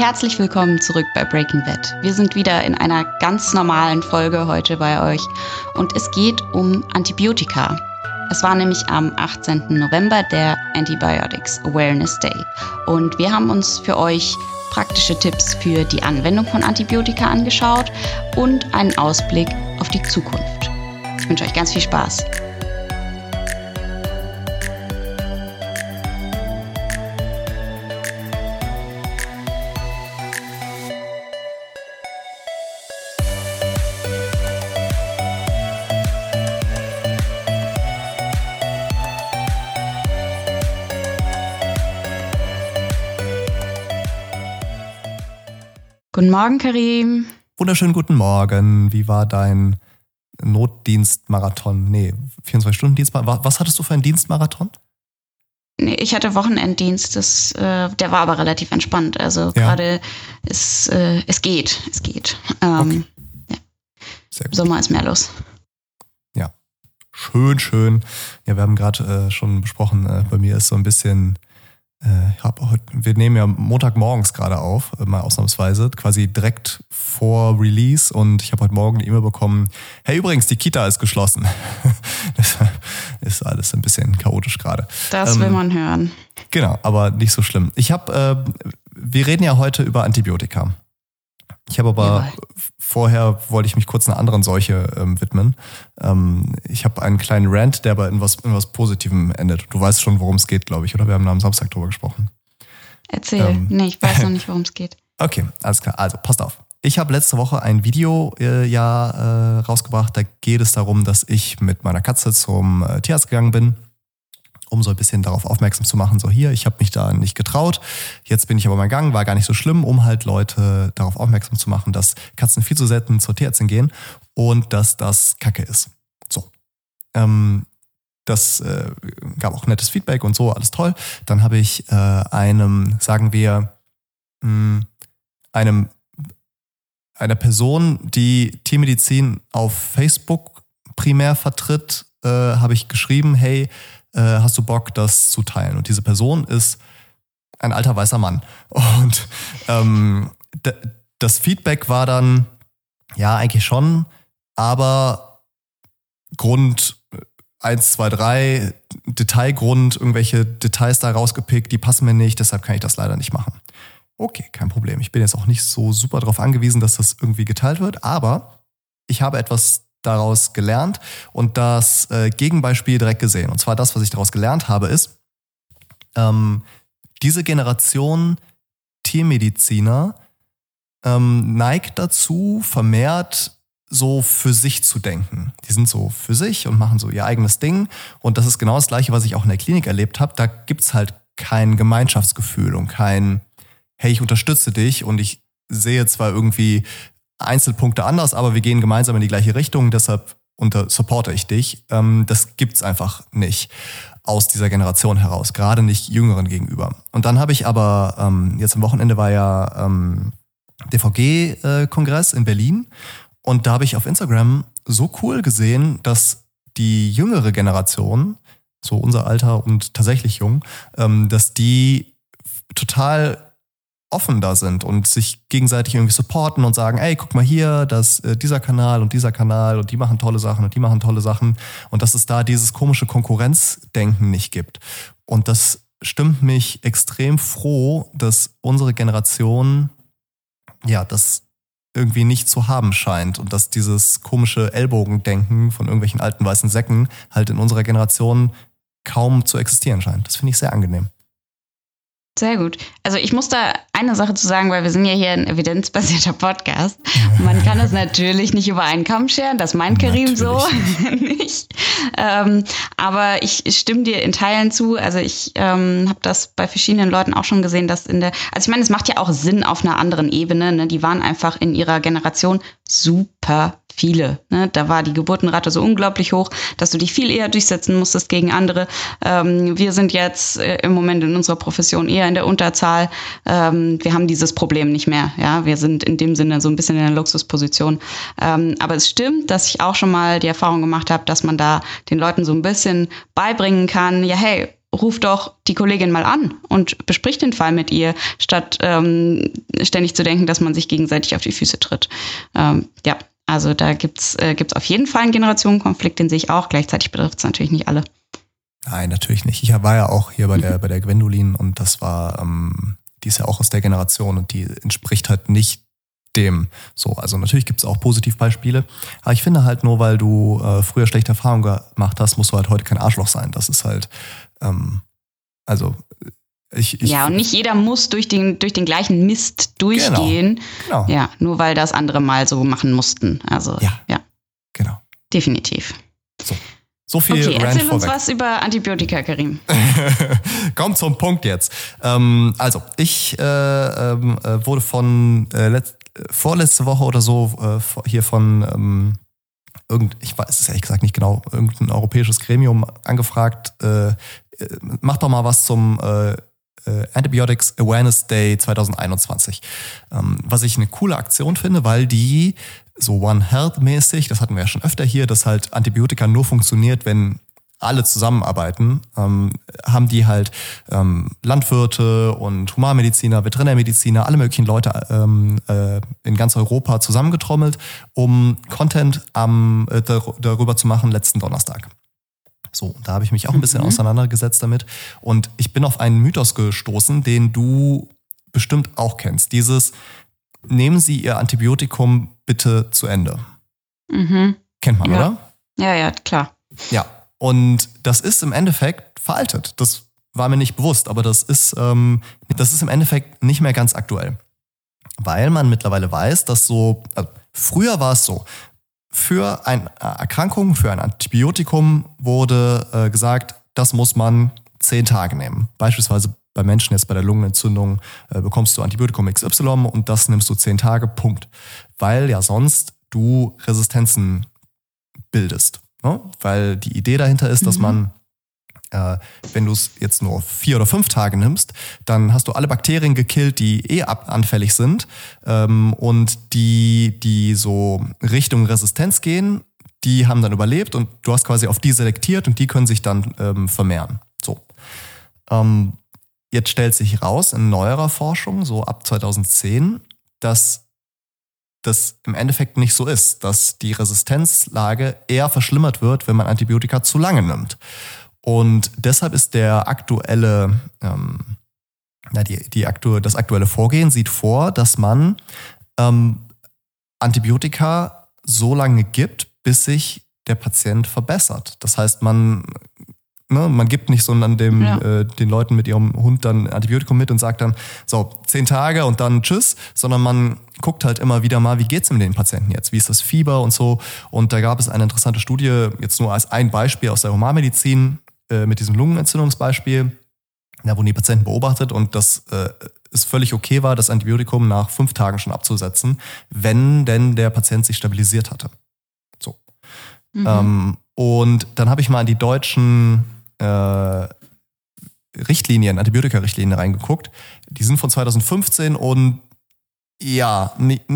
Herzlich willkommen zurück bei Breaking Bad. Wir sind wieder in einer ganz normalen Folge heute bei euch und es geht um Antibiotika. Es war nämlich am 18. November der Antibiotics Awareness Day und wir haben uns für euch praktische Tipps für die Anwendung von Antibiotika angeschaut und einen Ausblick auf die Zukunft. Ich wünsche euch ganz viel Spaß. Guten Morgen, Karim. Wunderschönen guten Morgen. Wie war dein Notdienstmarathon? Nee, 24-Stunden-Dienstmarathon. Was hattest du für einen Dienstmarathon? Nee, ich hatte Wochenenddienst, das, äh, der war aber relativ entspannt. Also ja. gerade ist, äh, es geht, es geht. Ähm, okay. ja. Sommer ist mehr los. Ja, schön, schön. Ja, wir haben gerade äh, schon besprochen, äh, bei mir ist so ein bisschen ich hab heute, wir nehmen ja Montagmorgens gerade auf, äh, mal ausnahmsweise, quasi direkt vor Release und ich habe heute Morgen eine E-Mail bekommen, hey übrigens, die Kita ist geschlossen. das ist alles ein bisschen chaotisch gerade. Das ähm, will man hören. Genau, aber nicht so schlimm. Ich habe, äh, wir reden ja heute über Antibiotika. Ich habe aber Jawohl. Vorher wollte ich mich kurz einer anderen Seuche ähm, widmen. Ähm, ich habe einen kleinen Rant, der aber in was, in was Positivem endet. Du weißt schon, worum es geht, glaube ich, oder? Wir haben am Samstag drüber gesprochen. Erzähl. Ähm, nee, ich weiß noch nicht, worum es geht. Okay, alles klar. Also, passt auf. Ich habe letzte Woche ein Video äh, ja äh, rausgebracht. Da geht es darum, dass ich mit meiner Katze zum äh, Tierarzt gegangen bin um so ein bisschen darauf aufmerksam zu machen, so hier, ich habe mich da nicht getraut, jetzt bin ich aber mal gegangen, war gar nicht so schlimm, um halt Leute darauf aufmerksam zu machen, dass Katzen viel zu selten zur Tierärztin gehen und dass das Kacke ist. So. Ähm, das äh, gab auch nettes Feedback und so, alles toll. Dann habe ich äh, einem, sagen wir, mh, hm, einem einer Person, die Tiermedizin auf Facebook primär vertritt, äh, habe ich geschrieben, hey, äh, hast du Bock, das zu teilen? Und diese Person ist ein alter weißer Mann. Und ähm, das Feedback war dann, ja, eigentlich schon, aber Grund 1, 2, 3, Detailgrund, irgendwelche Details da rausgepickt, die passen mir nicht, deshalb kann ich das leider nicht machen. Okay, kein Problem. Ich bin jetzt auch nicht so super darauf angewiesen, dass das irgendwie geteilt wird, aber ich habe etwas daraus gelernt und das äh, Gegenbeispiel direkt gesehen. Und zwar das, was ich daraus gelernt habe, ist, ähm, diese Generation Tiermediziner ähm, neigt dazu, vermehrt so für sich zu denken. Die sind so für sich und machen so ihr eigenes Ding. Und das ist genau das Gleiche, was ich auch in der Klinik erlebt habe. Da gibt's halt kein Gemeinschaftsgefühl und kein, hey, ich unterstütze dich und ich sehe zwar irgendwie Einzelpunkte anders, aber wir gehen gemeinsam in die gleiche Richtung, deshalb unter supporte ich dich. Ähm, das gibt's einfach nicht aus dieser Generation heraus, gerade nicht Jüngeren gegenüber. Und dann habe ich aber, ähm, jetzt am Wochenende war ja ähm, DVG-Kongress äh, in Berlin und da habe ich auf Instagram so cool gesehen, dass die jüngere Generation, so unser Alter und tatsächlich jung, ähm, dass die total offen da sind und sich gegenseitig irgendwie supporten und sagen, ey, guck mal hier, dass äh, dieser Kanal und dieser Kanal und die machen tolle Sachen und die machen tolle Sachen und dass es da dieses komische Konkurrenzdenken nicht gibt. Und das stimmt mich extrem froh, dass unsere Generation ja das irgendwie nicht zu haben scheint und dass dieses komische Ellbogendenken von irgendwelchen alten weißen Säcken halt in unserer Generation kaum zu existieren scheint. Das finde ich sehr angenehm. Sehr gut. Also ich muss da eine Sache zu sagen, weil wir sind ja hier ein evidenzbasierter Podcast. Man kann es natürlich nicht über einen Kamm scheren, das meint Karim so nicht. Ähm, aber ich stimme dir in Teilen zu. Also ich ähm, habe das bei verschiedenen Leuten auch schon gesehen, dass in der, also ich meine, es macht ja auch Sinn auf einer anderen Ebene. Ne? Die waren einfach in ihrer Generation super viele. Ne? Da war die Geburtenrate so unglaublich hoch, dass du dich viel eher durchsetzen musstest gegen andere. Ähm, wir sind jetzt äh, im Moment in unserer Profession eher in der Unterzahl. Ähm, wir haben dieses Problem nicht mehr. Ja, wir sind in dem Sinne so ein bisschen in der Luxusposition. Ähm, aber es stimmt, dass ich auch schon mal die Erfahrung gemacht habe, dass man da den Leuten so ein bisschen beibringen kann, ja, hey, ruf doch die Kollegin mal an und besprich den Fall mit ihr, statt ähm, ständig zu denken, dass man sich gegenseitig auf die Füße tritt. Ähm, ja, also da gibt's äh, gibt's auf jeden Fall einen Generationenkonflikt, den sehe ich auch. Gleichzeitig betrifft es natürlich nicht alle. Nein, natürlich nicht. Ich war ja auch hier bei der, bei der Gwendolin und das war, ähm, die ist ja auch aus der Generation und die entspricht halt nicht dem so. Also natürlich gibt es auch Positivbeispiele, aber ich finde halt nur, weil du äh, früher schlechte Erfahrungen gemacht hast, musst du halt heute kein Arschloch sein. Das ist halt, ähm, also ich, ich, ja, und nicht jeder muss durch den, durch den gleichen Mist durchgehen. Genau, genau. Ja, nur weil das andere mal so machen mussten. Also, ja. ja. Genau. Definitiv. So. So viel okay, erzähl uns was über Antibiotika, Karim. Komm zum Punkt jetzt. Ähm, also, ich äh, ähm, äh, wurde von äh, vorletzte Woche oder so äh, hier von ähm, irgend, ich weiß es ehrlich gesagt nicht genau, irgendein europäisches Gremium angefragt, äh, äh mach doch mal was zum äh, Antibiotics Awareness Day 2021. Ähm, was ich eine coole Aktion finde, weil die so One Health mäßig, das hatten wir ja schon öfter hier, dass halt Antibiotika nur funktioniert, wenn alle zusammenarbeiten, ähm, haben die halt ähm, Landwirte und Humanmediziner, Veterinärmediziner, alle möglichen Leute ähm, äh, in ganz Europa zusammengetrommelt, um Content am, äh, darüber zu machen letzten Donnerstag. So, da habe ich mich auch ein bisschen mhm. auseinandergesetzt damit. Und ich bin auf einen Mythos gestoßen, den du bestimmt auch kennst. Dieses, nehmen Sie Ihr Antibiotikum bitte zu Ende. Mhm. Kennt man, ja. oder? Ja, ja, klar. Ja, und das ist im Endeffekt veraltet. Das war mir nicht bewusst, aber das ist, ähm, das ist im Endeffekt nicht mehr ganz aktuell. Weil man mittlerweile weiß, dass so, also früher war es so, für eine Erkrankung, für ein Antibiotikum wurde äh, gesagt, das muss man zehn Tage nehmen. Beispielsweise bei Menschen jetzt bei der Lungenentzündung äh, bekommst du Antibiotikum XY und das nimmst du zehn Tage, Punkt. Weil ja sonst du Resistenzen bildest. Ne? Weil die Idee dahinter ist, dass mhm. man äh, wenn du es jetzt nur vier oder fünf Tage nimmst, dann hast du alle Bakterien gekillt, die eh anfällig sind ähm, und die, die so Richtung Resistenz gehen, die haben dann überlebt und du hast quasi auf die selektiert und die können sich dann ähm, vermehren. So. Ähm, jetzt stellt sich raus in neuerer Forschung, so ab 2010, dass das im Endeffekt nicht so ist, dass die Resistenzlage eher verschlimmert wird, wenn man Antibiotika zu lange nimmt. Und deshalb ist der aktuelle, ähm, na, die, die aktu das aktuelle Vorgehen sieht vor, dass man ähm, Antibiotika so lange gibt, bis sich der Patient verbessert. Das heißt, man, ne, man gibt nicht so an dem, ja. äh, den Leuten mit ihrem Hund dann Antibiotikum mit und sagt dann, so, zehn Tage und dann tschüss, sondern man guckt halt immer wieder mal, wie geht's mit den Patienten jetzt? Wie ist das Fieber und so? Und da gab es eine interessante Studie, jetzt nur als ein Beispiel aus der Humanmedizin, äh, mit diesem Lungenentzündungsbeispiel. Da wurden die Patienten beobachtet und das äh, es völlig okay war, das Antibiotikum nach fünf Tagen schon abzusetzen, wenn denn der Patient sich stabilisiert hatte. So. Mhm. Ähm, und dann habe ich mal in die deutschen äh, Richtlinien, Antibiotika-Richtlinien reingeguckt. Die sind von 2015 und ja, nicht,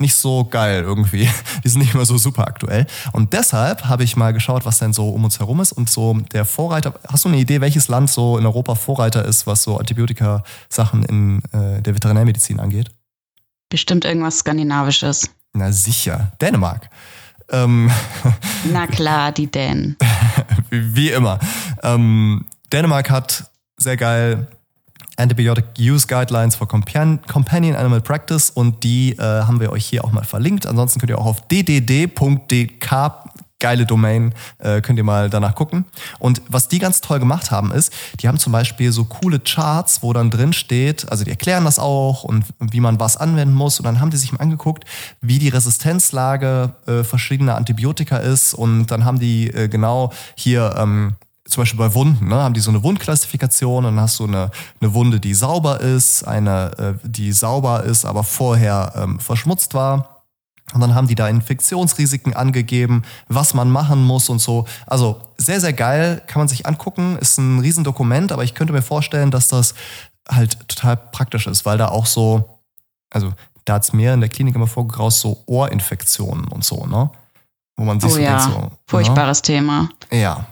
nicht, so geil irgendwie. Die sind nicht mehr so super aktuell. Und deshalb habe ich mal geschaut, was denn so um uns herum ist. Und so der Vorreiter, hast du eine Idee, welches Land so in Europa Vorreiter ist, was so Antibiotika-Sachen in äh, der Veterinärmedizin angeht? Bestimmt irgendwas Skandinavisches. Na sicher, Dänemark. Ähm, Na klar, die Dänen. Wie immer. Ähm, Dänemark hat sehr geil Antibiotic Use Guidelines for Companion Animal Practice und die äh, haben wir euch hier auch mal verlinkt. Ansonsten könnt ihr auch auf ddd.dk geile Domain, äh, könnt ihr mal danach gucken. Und was die ganz toll gemacht haben, ist, die haben zum Beispiel so coole Charts, wo dann drin steht, also die erklären das auch und wie man was anwenden muss. Und dann haben die sich mal angeguckt, wie die Resistenzlage äh, verschiedener Antibiotika ist. Und dann haben die äh, genau hier ähm, zum Beispiel bei Wunden, ne, haben die so eine Wundklassifikation und dann hast du eine, eine Wunde, die sauber ist, eine, äh, die sauber ist, aber vorher ähm, verschmutzt war. Und dann haben die da Infektionsrisiken angegeben, was man machen muss und so. Also sehr, sehr geil, kann man sich angucken, ist ein Riesendokument, aber ich könnte mir vorstellen, dass das halt total praktisch ist, weil da auch so, also da hat's mir in der Klinik immer vorgeraus, so Ohrinfektionen und so, ne? Wo man sich oh so ja, denkt, so, ne? furchtbares ne? Thema. Ja,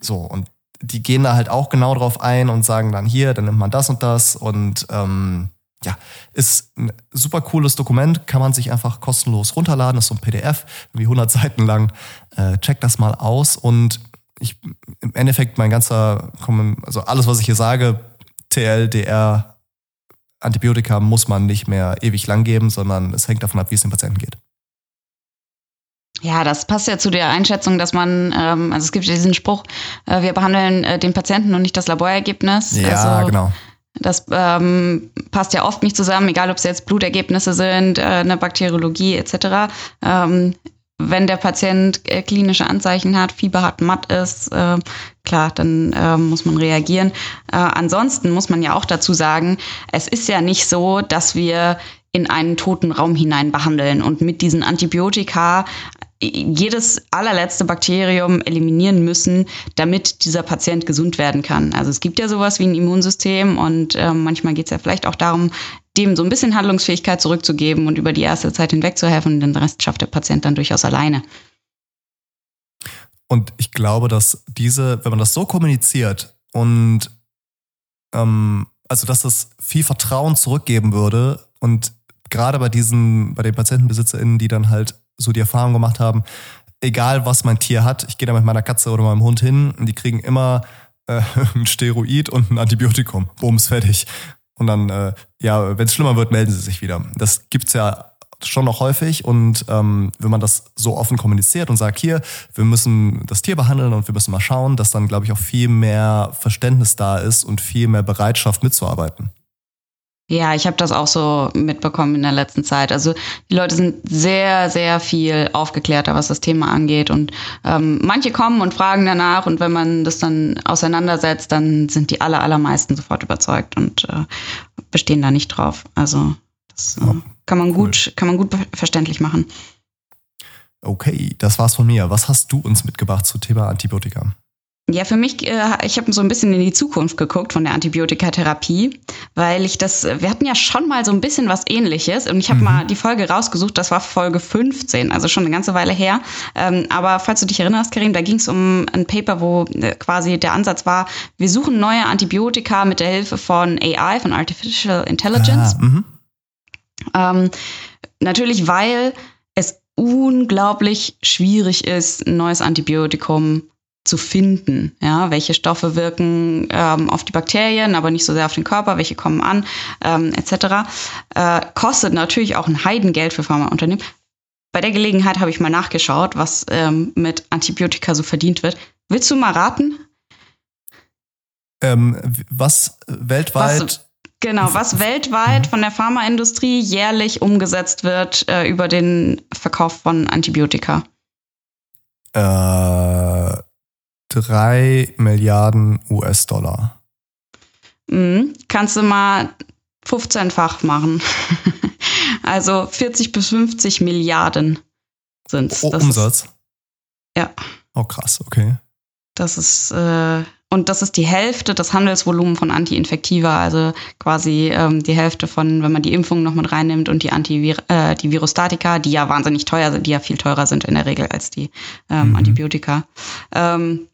so, und die gehen da halt auch genau drauf ein und sagen dann hier, dann nimmt man das und das und ähm, ja, ist ein super cooles Dokument, kann man sich einfach kostenlos runterladen, ist so ein PDF, wie 100 Seiten lang. Äh, check das mal aus und ich, im Endeffekt mein ganzer, also alles, was ich hier sage, TL, DR, Antibiotika muss man nicht mehr ewig lang geben, sondern es hängt davon ab, wie es dem Patienten geht. Ja, das passt ja zu der Einschätzung, dass man, ähm, also es gibt ja diesen Spruch, äh, wir behandeln äh, den Patienten und nicht das Laborergebnis. Ja, also, genau. Das ähm, passt ja oft nicht zusammen, egal ob es jetzt Blutergebnisse sind, äh, eine Bakteriologie etc. Ähm, wenn der Patient äh, klinische Anzeichen hat, Fieber hat, matt ist, äh, klar, dann äh, muss man reagieren. Äh, ansonsten muss man ja auch dazu sagen, es ist ja nicht so, dass wir in einen toten Raum hinein behandeln und mit diesen Antibiotika jedes allerletzte Bakterium eliminieren müssen, damit dieser Patient gesund werden kann. Also es gibt ja sowas wie ein Immunsystem und äh, manchmal geht es ja vielleicht auch darum, dem so ein bisschen Handlungsfähigkeit zurückzugeben und über die erste Zeit hinweg zu helfen und den Rest schafft der Patient dann durchaus alleine. Und ich glaube, dass diese, wenn man das so kommuniziert und ähm, also dass das viel Vertrauen zurückgeben würde und gerade bei diesen, bei den PatientenbesitzerInnen, die dann halt so die Erfahrung gemacht haben, egal was mein Tier hat, ich gehe da mit meiner Katze oder meinem Hund hin und die kriegen immer äh, ein Steroid und ein Antibiotikum. Bums, fertig. Und dann, äh, ja, wenn es schlimmer wird, melden sie sich wieder. Das gibt's ja schon noch häufig und ähm, wenn man das so offen kommuniziert und sagt, hier, wir müssen das Tier behandeln und wir müssen mal schauen, dass dann, glaube ich, auch viel mehr Verständnis da ist und viel mehr Bereitschaft mitzuarbeiten. Ja, ich habe das auch so mitbekommen in der letzten Zeit. Also die Leute sind sehr, sehr viel aufgeklärter, was das Thema angeht. Und ähm, manche kommen und fragen danach und wenn man das dann auseinandersetzt, dann sind die aller, allermeisten sofort überzeugt und äh, bestehen da nicht drauf. Also das äh, kann man gut, cool. kann man gut verständlich machen. Okay, das war's von mir. Was hast du uns mitgebracht zum Thema Antibiotika? Ja, für mich, äh, ich habe so ein bisschen in die Zukunft geguckt von der Antibiotikatherapie, weil ich das, wir hatten ja schon mal so ein bisschen was ähnliches und ich habe mhm. mal die Folge rausgesucht, das war Folge 15, also schon eine ganze Weile her. Ähm, aber falls du dich erinnerst, Karim, da ging es um ein Paper, wo äh, quasi der Ansatz war, wir suchen neue Antibiotika mit der Hilfe von AI, von Artificial Intelligence. Ah, mhm. ähm, natürlich, weil es unglaublich schwierig ist, ein neues Antibiotikum zu finden. Ja, welche Stoffe wirken ähm, auf die Bakterien, aber nicht so sehr auf den Körper, welche kommen an, ähm, etc. Äh, kostet natürlich auch ein Heidengeld für Pharmaunternehmen. Bei der Gelegenheit habe ich mal nachgeschaut, was ähm, mit Antibiotika so verdient wird. Willst du mal raten? Ähm, was weltweit. Was, genau, was weltweit von der Pharmaindustrie jährlich umgesetzt wird äh, über den Verkauf von Antibiotika. Äh 3 Milliarden US-Dollar. Mhm. Kannst du mal 15-fach machen. also 40 bis 50 Milliarden sind es. Umsatz? Ist, ja. Oh, krass, okay. Das ist, äh, und das ist die Hälfte des Handelsvolumens von Antiinfektiva, also quasi ähm, die Hälfte von, wenn man die Impfung noch mit reinnimmt und die Antivir äh, die Virostatika, die ja wahnsinnig teuer sind, die ja viel teurer sind in der Regel als die ähm, mhm. Antibiotika. Ähm,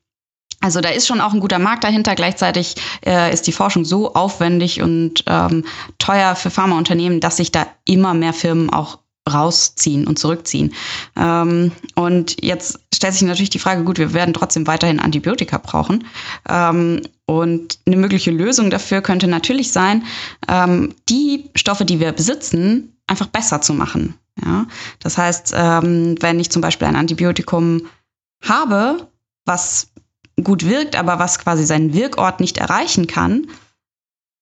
also da ist schon auch ein guter Markt dahinter. Gleichzeitig äh, ist die Forschung so aufwendig und ähm, teuer für Pharmaunternehmen, dass sich da immer mehr Firmen auch rausziehen und zurückziehen. Ähm, und jetzt stellt sich natürlich die Frage, gut, wir werden trotzdem weiterhin Antibiotika brauchen. Ähm, und eine mögliche Lösung dafür könnte natürlich sein, ähm, die Stoffe, die wir besitzen, einfach besser zu machen. Ja? Das heißt, ähm, wenn ich zum Beispiel ein Antibiotikum habe, was gut wirkt, aber was quasi seinen Wirkort nicht erreichen kann,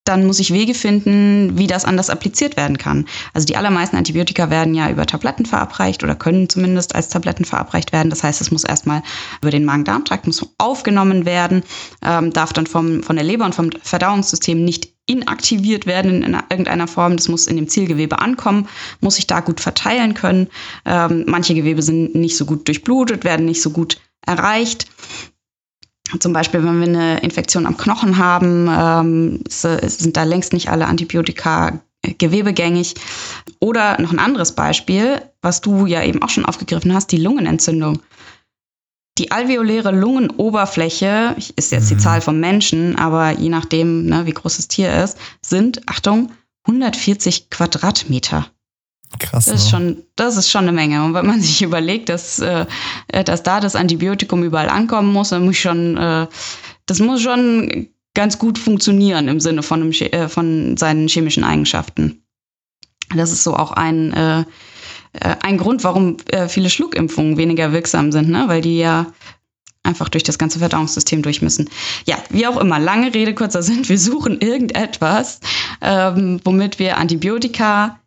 dann muss ich Wege finden, wie das anders appliziert werden kann. Also die allermeisten Antibiotika werden ja über Tabletten verabreicht oder können zumindest als Tabletten verabreicht werden. Das heißt, es muss erstmal über den Magen-Darm-Trakt aufgenommen werden, ähm, darf dann vom, von der Leber und vom Verdauungssystem nicht inaktiviert werden in irgendeiner Form. Das muss in dem Zielgewebe ankommen, muss sich da gut verteilen können. Ähm, manche Gewebe sind nicht so gut durchblutet, werden nicht so gut erreicht. Zum Beispiel, wenn wir eine Infektion am Knochen haben, ähm, sind da längst nicht alle Antibiotika gewebegängig. Oder noch ein anderes Beispiel, was du ja eben auch schon aufgegriffen hast, die Lungenentzündung. die alveoläre Lungenoberfläche, ist jetzt die Mhm. Zahl vom Menschen, aber je nachdem, ne, wie groß das Tier ist, sind, Achtung, 140 Quadratmeter. Krass. Das ist ne? schon, das ist schon eine Menge. Und wenn man sich überlegt, dass, äh, dass da das Antibiotikum überall ankommen muss, dann muss schon, äh, das muss schon ganz gut funktionieren im Sinne von, einem, äh, von seinen chemischen Eigenschaften. Das ist so auch ein, äh, äh, ein Grund, warum äh, viele Schluckimpfungen weniger wirksam sind, ne? weil die ja einfach durch das ganze Verdauungssystem durch müssen. Ja, wie auch immer, lange Rede, kurzer Sinn, wir suchen irgendetwas, ähm, womit wir Antibiotika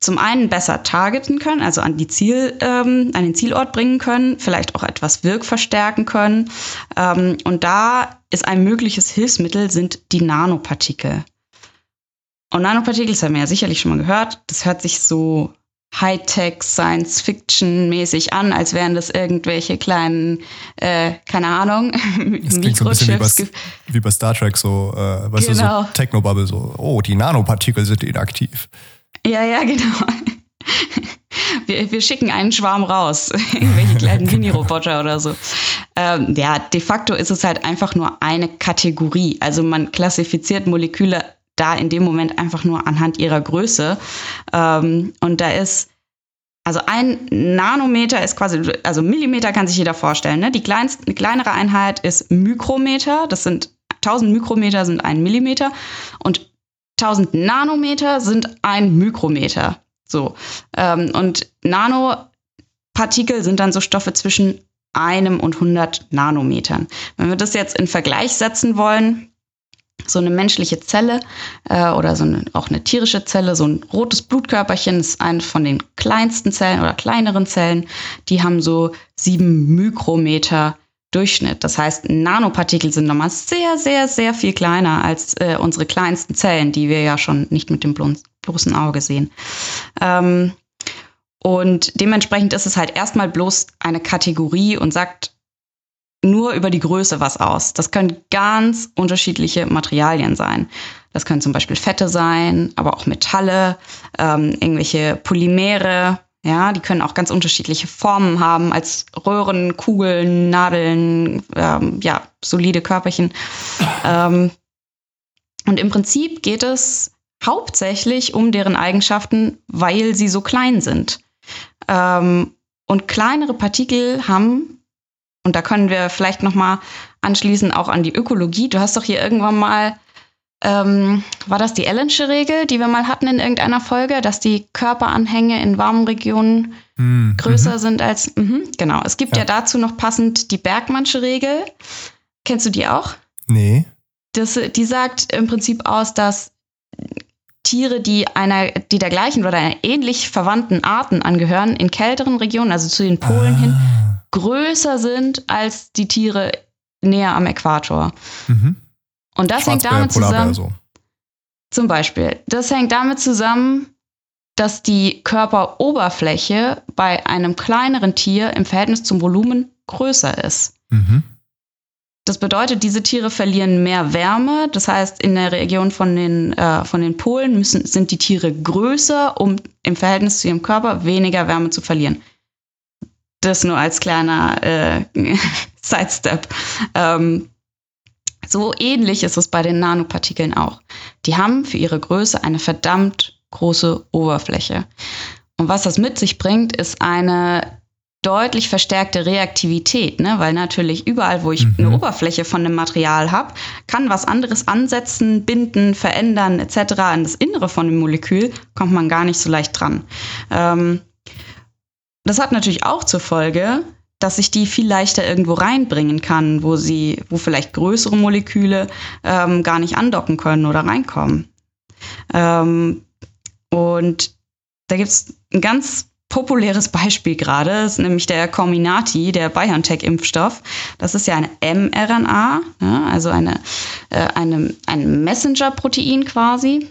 zum einen besser targeten können, also an, die Ziel, ähm, an den Zielort bringen können, vielleicht auch etwas wirkverstärken können. Ähm, und da ist ein mögliches Hilfsmittel, sind die Nanopartikel. Und Nanopartikel, das haben wir ja sicherlich schon mal gehört, das hört sich so Hightech, Science-Fiction-mäßig an, als wären das irgendwelche kleinen, äh, keine Ahnung, Das klingt so ein bisschen wie bei, wie bei Star Trek, so, äh, weißt Genau. du, so Technobubble, so, oh, die Nanopartikel sind inaktiv. Ja, ja, genau. Wir, wir schicken einen Schwarm raus, irgendwelche kleinen Mini-Roboter oder so. Ähm, ja, de facto ist es halt einfach nur eine Kategorie. Also man klassifiziert Moleküle da in dem Moment einfach nur anhand ihrer Größe. Ähm, und da ist, also ein Nanometer ist quasi, also Millimeter kann sich jeder vorstellen. Ne? Die kleinste, eine kleinere Einheit ist Mikrometer. Das sind 1000 Mikrometer sind ein Millimeter. Und 1000 Nanometer sind ein Mikrometer. So. Ähm, und Nanopartikel sind dann so Stoffe zwischen einem und 100 Nanometern. Wenn wir das jetzt in Vergleich setzen wollen, so eine menschliche Zelle äh, oder so eine, auch eine tierische Zelle, so ein rotes Blutkörperchen ist eine von den kleinsten Zellen oder kleineren Zellen. Die haben so sieben Mikrometer Durchschnitt. Das heißt, Nanopartikel sind nochmal sehr, sehr, sehr viel kleiner als äh, unsere kleinsten Zellen, die wir ja schon nicht mit dem blo- bloßen Auge sehen. Ähm, und dementsprechend ist es halt erstmal bloß eine Kategorie und sagt nur über die Größe was aus. Das können ganz unterschiedliche Materialien sein. Das können zum Beispiel Fette sein, aber auch Metalle, ähm, irgendwelche Polymere. Ja, die können auch ganz unterschiedliche Formen haben, als Röhren, Kugeln, Nadeln, ähm, ja, solide Körperchen. Ähm, und im Prinzip geht es hauptsächlich um deren Eigenschaften, weil sie so klein sind. Ähm, und kleinere Partikel haben, und da können wir vielleicht noch mal anschließen auch an die Ökologie. Du hast doch hier irgendwann mal, ähm, war das die Ellensche Regel, die wir mal hatten in irgendeiner Folge, dass die Körperanhänge in warmen Regionen Hm, größer sind als, mhm, genau. Es gibt ja. Ja. dazu noch passend die Bergmannsche Regel. Kennst du die auch? Mhm. Nee. Das, die sagt im Prinzip aus, dass Tiere, die einer, die der gleichen oder einer ähnlich verwandten Arten angehören, in kälteren Regionen, also zu den Polen ah. hin, größer sind als die Tiere näher am Äquator. Mhm. Und das hängt damit zusammen, so. zum Beispiel, das hängt damit zusammen, dass die Körperoberfläche bei einem kleineren Tier im Verhältnis zum Volumen größer ist. Mhm. Das bedeutet, diese Tiere verlieren mehr Wärme. Das heißt, in der Region von den, äh, von den Polen müssen, sind die Tiere größer, um im Verhältnis zu ihrem Körper weniger Wärme zu verlieren. Das nur als kleiner äh, Sidestep. Ähm, so ähnlich ist es bei den Nanopartikeln auch. Die haben für ihre Größe eine verdammt große Oberfläche. Und was das mit sich bringt, ist eine deutlich verstärkte Reaktivität, ne? weil natürlich überall, wo ich Mhm. eine Oberfläche von einem Material habe, kann was anderes ansetzen, binden, verändern etc. An das Innere von dem Molekül kommt man gar nicht so leicht dran. Ähm, das hat natürlich auch zur Folge, dass ich die viel leichter irgendwo reinbringen kann, wo sie, wo vielleicht größere Moleküle ähm, gar nicht andocken können oder reinkommen. Ähm, und da gibt es ein ganz populäres Beispiel gerade, ist nämlich der Comirnaty, der BioNTech-Impfstoff. Das ist ja eine mRNA, ne, also eine, äh, eine, ein Messenger-Protein quasi.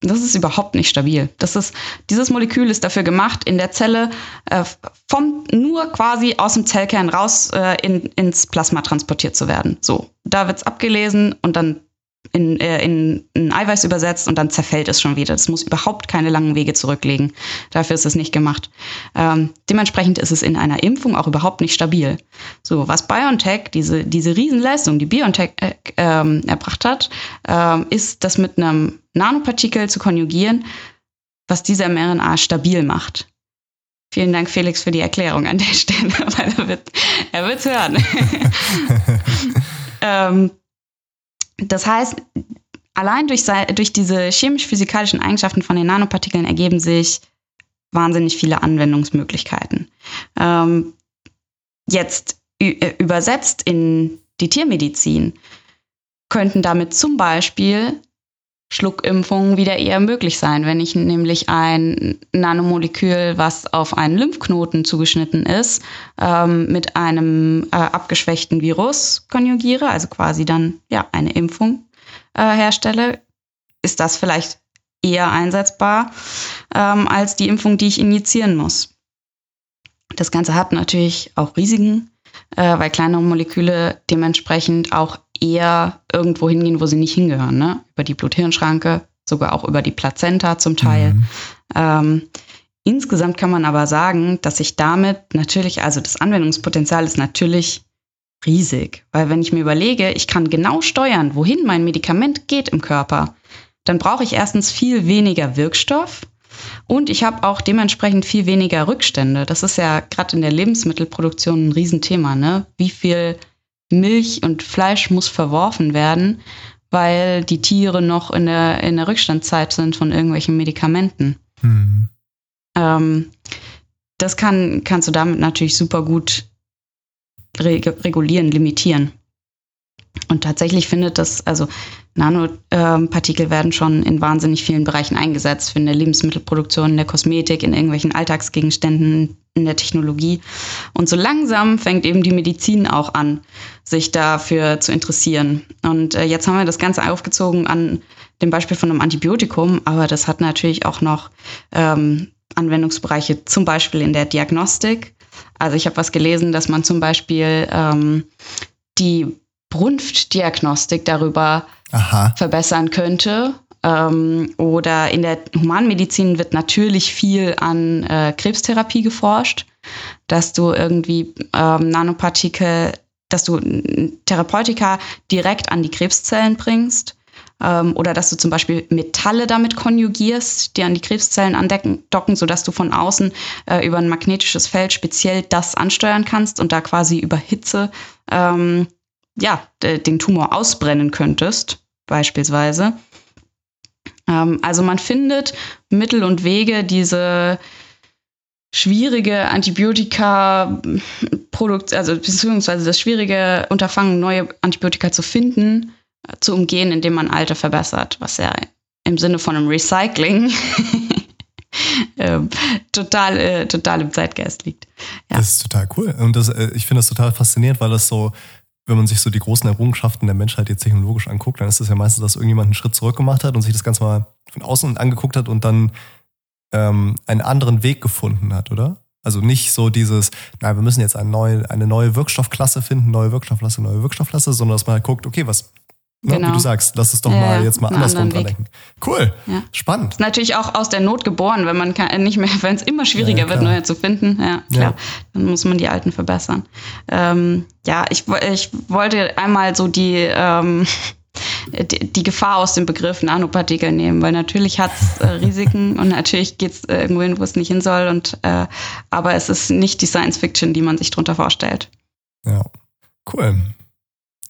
Das ist überhaupt nicht stabil. Das ist, dieses Molekül ist dafür gemacht, in der Zelle äh, vom, nur quasi aus dem Zellkern raus äh, in, ins Plasma transportiert zu werden. So, da wird's abgelesen und dann in, äh, in ein Eiweiß übersetzt und dann zerfällt es schon wieder. Das muss überhaupt keine langen Wege zurücklegen. Dafür ist es nicht gemacht. Ähm, dementsprechend ist es in einer Impfung auch überhaupt nicht stabil. So, was BioNTech, diese, diese Riesenleistung, die BioNTech äh, ähm, erbracht hat, äh, ist das mit einem Nanopartikel zu konjugieren, was diese mRNA stabil macht. Vielen Dank, Felix, für die Erklärung an der Stelle, weil er wird er wird's hören. ähm, das heißt, allein durch, durch diese chemisch-physikalischen Eigenschaften von den Nanopartikeln ergeben sich wahnsinnig viele Anwendungsmöglichkeiten. Ähm, jetzt äh, übersetzt in die Tiermedizin könnten damit zum Beispiel Schluckimpfungen wieder eher möglich sein, wenn ich nämlich ein Nanomolekül, was auf einen Lymphknoten zugeschnitten ist, ähm, mit einem äh, abgeschwächten Virus konjugiere, also quasi dann ja eine Impfung äh, herstelle, ist das vielleicht eher einsetzbar ähm, als die Impfung, die ich injizieren muss. Das Ganze hat natürlich auch Risiken, äh, weil kleinere Moleküle dementsprechend auch eher irgendwo hingehen, wo sie nicht hingehören, ne? Über die Blut-Hirn-Schranke, sogar auch über die Plazenta zum Teil. Mhm. Ähm, insgesamt kann man aber sagen, dass sich damit natürlich, also das Anwendungspotenzial ist natürlich riesig, weil wenn ich mir überlege, ich kann genau steuern, wohin mein Medikament geht im Körper, dann brauche ich erstens viel weniger Wirkstoff und ich habe auch dementsprechend viel weniger Rückstände. Das ist ja gerade in der Lebensmittelproduktion ein Riesenthema, ne? Wie viel Milch und Fleisch muss verworfen werden, weil die Tiere noch in der, in der Rückstandzeit sind von irgendwelchen Medikamenten. Mhm. Ähm, das kann, kannst du damit natürlich super gut regulieren, limitieren. Und tatsächlich findet das, also Nanopartikel werden schon in wahnsinnig vielen Bereichen eingesetzt, in der Lebensmittelproduktion, in der Kosmetik, in irgendwelchen Alltagsgegenständen, in der Technologie. Und so langsam fängt eben die Medizin auch an, sich dafür zu interessieren. Und äh, jetzt haben wir das Ganze aufgezogen an dem Beispiel von einem Antibiotikum, aber das hat natürlich auch noch ähm, Anwendungsbereiche, zum Beispiel in der Diagnostik. Also ich habe was gelesen, dass man zum Beispiel ähm, die Brunftdiagnostik darüber Aha. verbessern könnte. Ähm, oder in der Humanmedizin wird natürlich viel an äh, Krebstherapie geforscht, dass du irgendwie ähm, Nanopartikel, dass du Therapeutika direkt an die Krebszellen bringst. Ähm, oder dass du zum Beispiel Metalle damit konjugierst, die an die Krebszellen andocken, sodass du von außen äh, über ein magnetisches Feld speziell das ansteuern kannst und da quasi über Hitze ähm, ja, den Tumor ausbrennen könntest, beispielsweise. Ähm, also man findet Mittel und Wege, diese schwierige Antibiotika-Produkt, also beziehungsweise das schwierige Unterfangen, neue Antibiotika zu finden, äh, zu umgehen, indem man alte verbessert, was ja im Sinne von einem Recycling äh, total, äh, total im Zeitgeist liegt. Ja. Das ist total cool. Und das, äh, ich finde das total faszinierend, weil das so wenn man sich so die großen Errungenschaften der Menschheit jetzt technologisch anguckt, dann ist es ja meistens, dass irgendjemand einen Schritt zurück gemacht hat und sich das Ganze mal von außen angeguckt hat und dann ähm, einen anderen Weg gefunden hat, oder? Also nicht so dieses, nein, wir müssen jetzt eine neue, eine neue Wirkstoffklasse finden, neue Wirkstoffklasse, neue Wirkstoffklasse, sondern dass man halt guckt, okay, was, Ne, genau. Wie du sagst, lass es doch ja, mal jetzt mal andersrum dran denken. Cool, ja. spannend. Ist natürlich auch aus der Not geboren, wenn man kann, nicht mehr, wenn es immer schwieriger ja, wird, neue zu finden. Ja, klar. Dann muss man die alten verbessern. Ähm, ja, ich, ich wollte einmal so die, ähm, die, die, Gefahr aus dem Begriff Nanopartikel nehmen, weil natürlich hat es äh, Risiken und natürlich geht es äh, irgendwo hin, wo es nicht hin soll. Und, äh, aber es ist nicht die Science Fiction, die man sich darunter vorstellt. Ja, cool.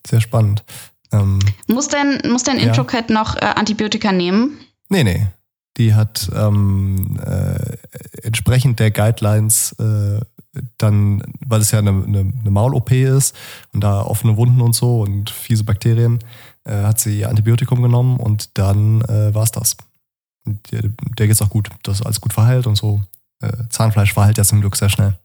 Sehr spannend. Ähm, muss denn, muss Introcat ja. noch äh, Antibiotika nehmen? Nee, nee. Die hat ähm, äh, entsprechend der Guidelines äh, dann, weil es ja eine, eine, eine Maul-OP ist und da offene Wunden und so und fiese Bakterien, äh, hat sie ihr Antibiotikum genommen und dann äh, war es das. Der, der geht's auch gut. Das ist alles gut verheilt und so. Äh, Zahnfleisch verheilt ja zum Glück sehr schnell.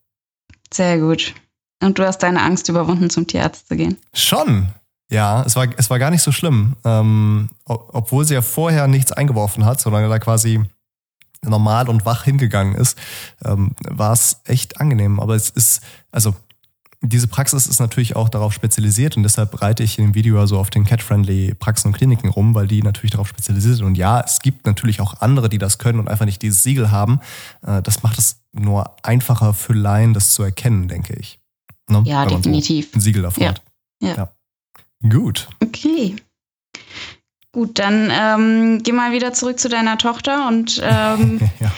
Sehr gut. Und du hast deine Angst überwunden, zum Tierarzt zu gehen? Schon. Ja, es war, es war gar nicht so schlimm. Ähm, obwohl sie ja vorher nichts eingeworfen hat, sondern da quasi normal und wach hingegangen ist, ähm, war es echt angenehm. Aber es ist, also diese Praxis ist natürlich auch darauf spezialisiert und deshalb reite ich in dem Video also auf den Cat-Friendly Praxen und Kliniken rum, weil die natürlich darauf spezialisiert sind. Und ja, es gibt natürlich auch andere, die das können und einfach nicht dieses Siegel haben. Äh, das macht es nur einfacher für Laien, das zu erkennen, denke ich. Ne? Ja, Wenn definitiv. So ein Siegel davor ja. hat. Ja. ja. Gut. Okay. Gut, dann ähm, geh mal wieder zurück zu deiner Tochter und ähm, ja,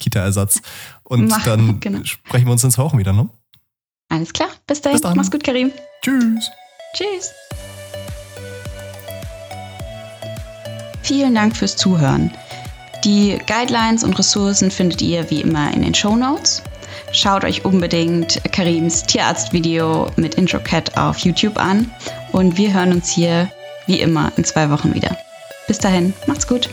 Kita-Ersatz. Und Mach, dann genau. sprechen wir uns ins Wochen wieder, ne? Alles klar. Bis dahin. Bis dann. Mach's gut, Karim. Tschüss. Tschüss. Vielen Dank fürs Zuhören. Die Guidelines und Ressourcen findet ihr wie immer in den Show Notes. Schaut euch unbedingt Karims Tierarztvideo mit IntroCat auf YouTube an und wir hören uns hier wie immer in zwei Wochen wieder. Bis dahin, macht's gut.